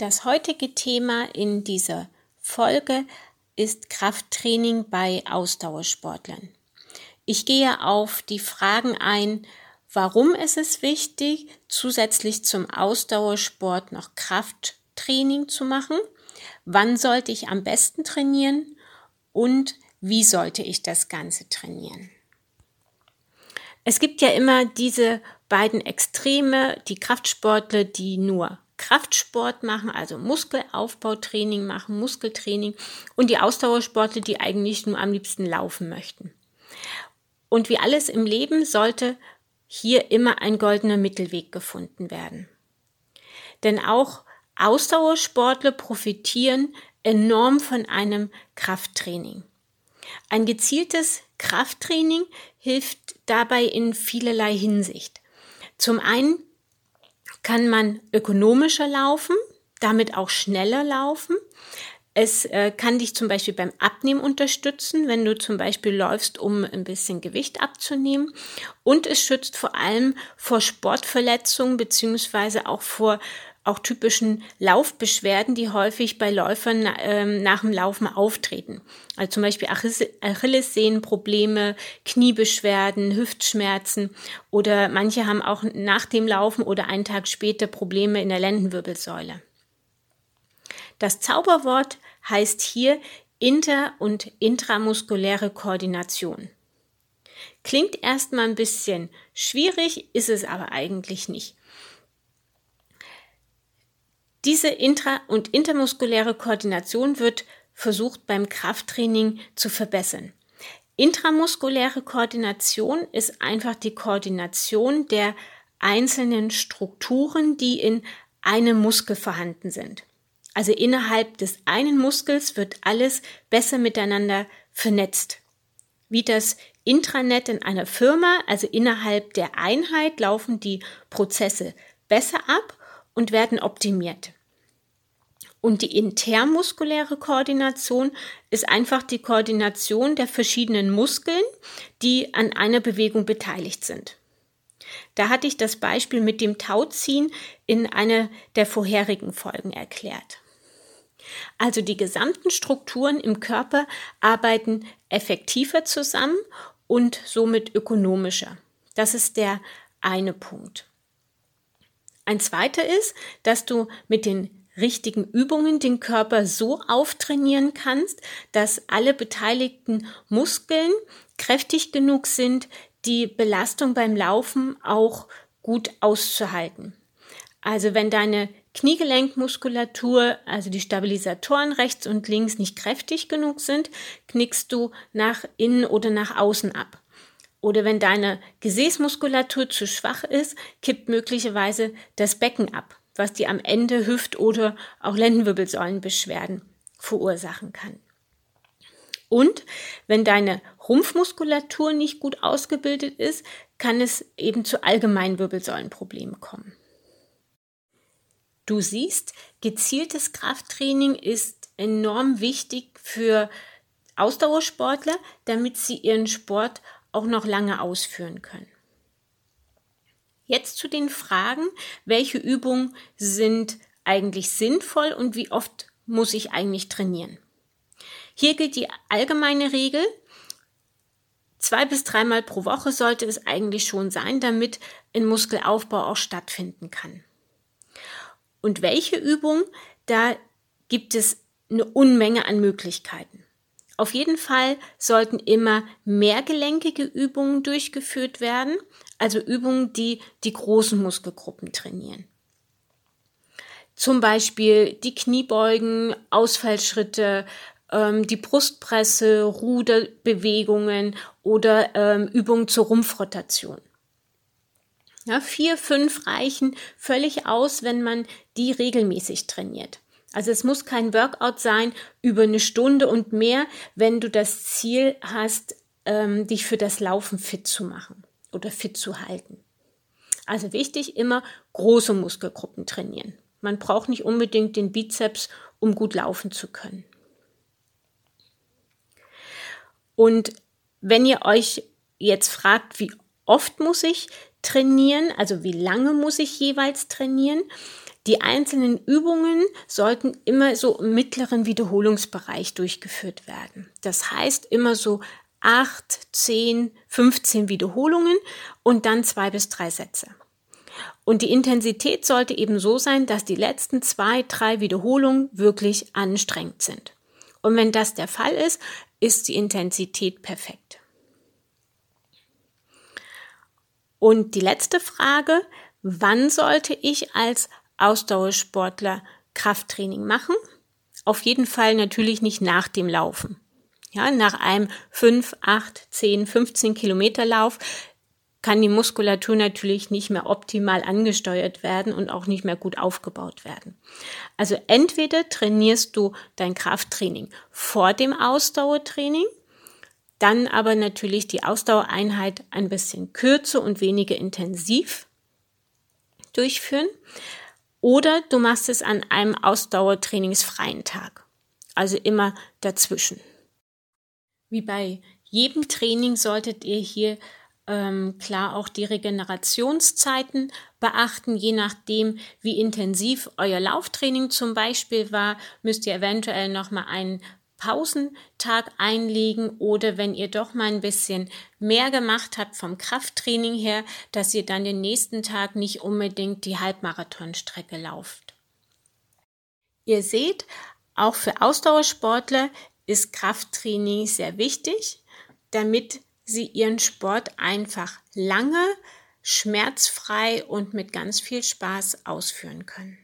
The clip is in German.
Das heutige Thema in dieser Folge ist Krafttraining bei Ausdauersportlern. Ich gehe auf die Fragen ein, warum ist es wichtig, zusätzlich zum Ausdauersport noch Krafttraining zu machen, wann sollte ich am besten trainieren und wie sollte ich das Ganze trainieren. Es gibt ja immer diese beiden Extreme, die Kraftsportler, die nur Kraftsport machen, also Muskelaufbautraining machen, Muskeltraining und die Ausdauersportler, die eigentlich nur am liebsten laufen möchten. Und wie alles im Leben sollte hier immer ein goldener Mittelweg gefunden werden. Denn auch Ausdauersportler profitieren enorm von einem Krafttraining. Ein gezieltes Krafttraining hilft dabei in vielerlei Hinsicht. Zum einen kann man ökonomischer laufen, damit auch schneller laufen. Es äh, kann dich zum Beispiel beim Abnehmen unterstützen, wenn du zum Beispiel läufst, um ein bisschen Gewicht abzunehmen. Und es schützt vor allem vor Sportverletzungen beziehungsweise auch vor auch typischen Laufbeschwerden, die häufig bei Läufern ähm, nach dem Laufen auftreten. Also zum Beispiel Achillessehnenprobleme, Kniebeschwerden, Hüftschmerzen oder manche haben auch nach dem Laufen oder einen Tag später Probleme in der Lendenwirbelsäule. Das Zauberwort heißt hier inter- und intramuskuläre Koordination. Klingt erstmal ein bisschen schwierig, ist es aber eigentlich nicht. Diese intra- und intermuskuläre Koordination wird versucht beim Krafttraining zu verbessern. Intramuskuläre Koordination ist einfach die Koordination der einzelnen Strukturen, die in einem Muskel vorhanden sind. Also innerhalb des einen Muskels wird alles besser miteinander vernetzt. Wie das Intranet in einer Firma, also innerhalb der Einheit laufen die Prozesse besser ab und werden optimiert. Und die intermuskuläre Koordination ist einfach die Koordination der verschiedenen Muskeln, die an einer Bewegung beteiligt sind. Da hatte ich das Beispiel mit dem Tauziehen in einer der vorherigen Folgen erklärt. Also die gesamten Strukturen im Körper arbeiten effektiver zusammen und somit ökonomischer. Das ist der eine Punkt. Ein zweiter ist, dass du mit den richtigen Übungen den Körper so auftrainieren kannst, dass alle beteiligten Muskeln kräftig genug sind, die Belastung beim Laufen auch gut auszuhalten. Also wenn deine Kniegelenkmuskulatur, also die Stabilisatoren rechts und links nicht kräftig genug sind, knickst du nach innen oder nach außen ab. Oder wenn deine Gesäßmuskulatur zu schwach ist, kippt möglicherweise das Becken ab, was dir am Ende Hüft- oder auch Lendenwirbelsäulenbeschwerden verursachen kann. Und wenn deine Rumpfmuskulatur nicht gut ausgebildet ist, kann es eben zu allgemeinen Wirbelsäulenproblemen kommen. Du siehst, gezieltes Krafttraining ist enorm wichtig für Ausdauersportler, damit sie ihren Sport auch noch lange ausführen können. Jetzt zu den Fragen, welche Übungen sind eigentlich sinnvoll und wie oft muss ich eigentlich trainieren? Hier gilt die allgemeine Regel, zwei bis dreimal pro Woche sollte es eigentlich schon sein, damit ein Muskelaufbau auch stattfinden kann. Und welche Übung, da gibt es eine Unmenge an Möglichkeiten. Auf jeden Fall sollten immer mehrgelenkige Übungen durchgeführt werden, also Übungen, die die großen Muskelgruppen trainieren. Zum Beispiel die Kniebeugen, Ausfallschritte, ähm, die Brustpresse, Ruderbewegungen oder ähm, Übungen zur Rumpfrotation. Ja, vier, fünf reichen völlig aus, wenn man die regelmäßig trainiert. Also es muss kein Workout sein über eine Stunde und mehr, wenn du das Ziel hast, ähm, dich für das Laufen fit zu machen oder fit zu halten. Also wichtig, immer große Muskelgruppen trainieren. Man braucht nicht unbedingt den Bizeps, um gut laufen zu können. Und wenn ihr euch jetzt fragt, wie oft muss ich trainieren, also wie lange muss ich jeweils trainieren, Die einzelnen Übungen sollten immer so im mittleren Wiederholungsbereich durchgeführt werden. Das heißt immer so 8, 10, 15 Wiederholungen und dann zwei bis drei Sätze. Und die Intensität sollte eben so sein, dass die letzten zwei, drei Wiederholungen wirklich anstrengend sind. Und wenn das der Fall ist, ist die Intensität perfekt. Und die letzte Frage, wann sollte ich als Ausdauersportler Krafttraining machen? Auf jeden Fall natürlich nicht nach dem Laufen. Ja, nach einem 5, 8, 10, 15 Kilometer Lauf kann die Muskulatur natürlich nicht mehr optimal angesteuert werden und auch nicht mehr gut aufgebaut werden. Also entweder trainierst du dein Krafttraining vor dem Ausdauertraining, dann aber natürlich die Ausdauereinheit ein bisschen kürzer und weniger intensiv durchführen. Oder du machst es an einem ausdauertrainingsfreien Tag. Also immer dazwischen. Wie bei jedem Training solltet ihr hier ähm, klar auch die Regenerationszeiten beachten. Je nachdem, wie intensiv euer Lauftraining zum Beispiel war, müsst ihr eventuell nochmal einen Pausentag einlegen oder wenn ihr doch mal ein bisschen mehr gemacht habt vom Krafttraining her, dass ihr dann den nächsten Tag nicht unbedingt die Halbmarathonstrecke lauft. Ihr seht, auch für Ausdauersportler ist Krafttraining sehr wichtig, damit sie ihren Sport einfach lange, schmerzfrei und mit ganz viel Spaß ausführen können.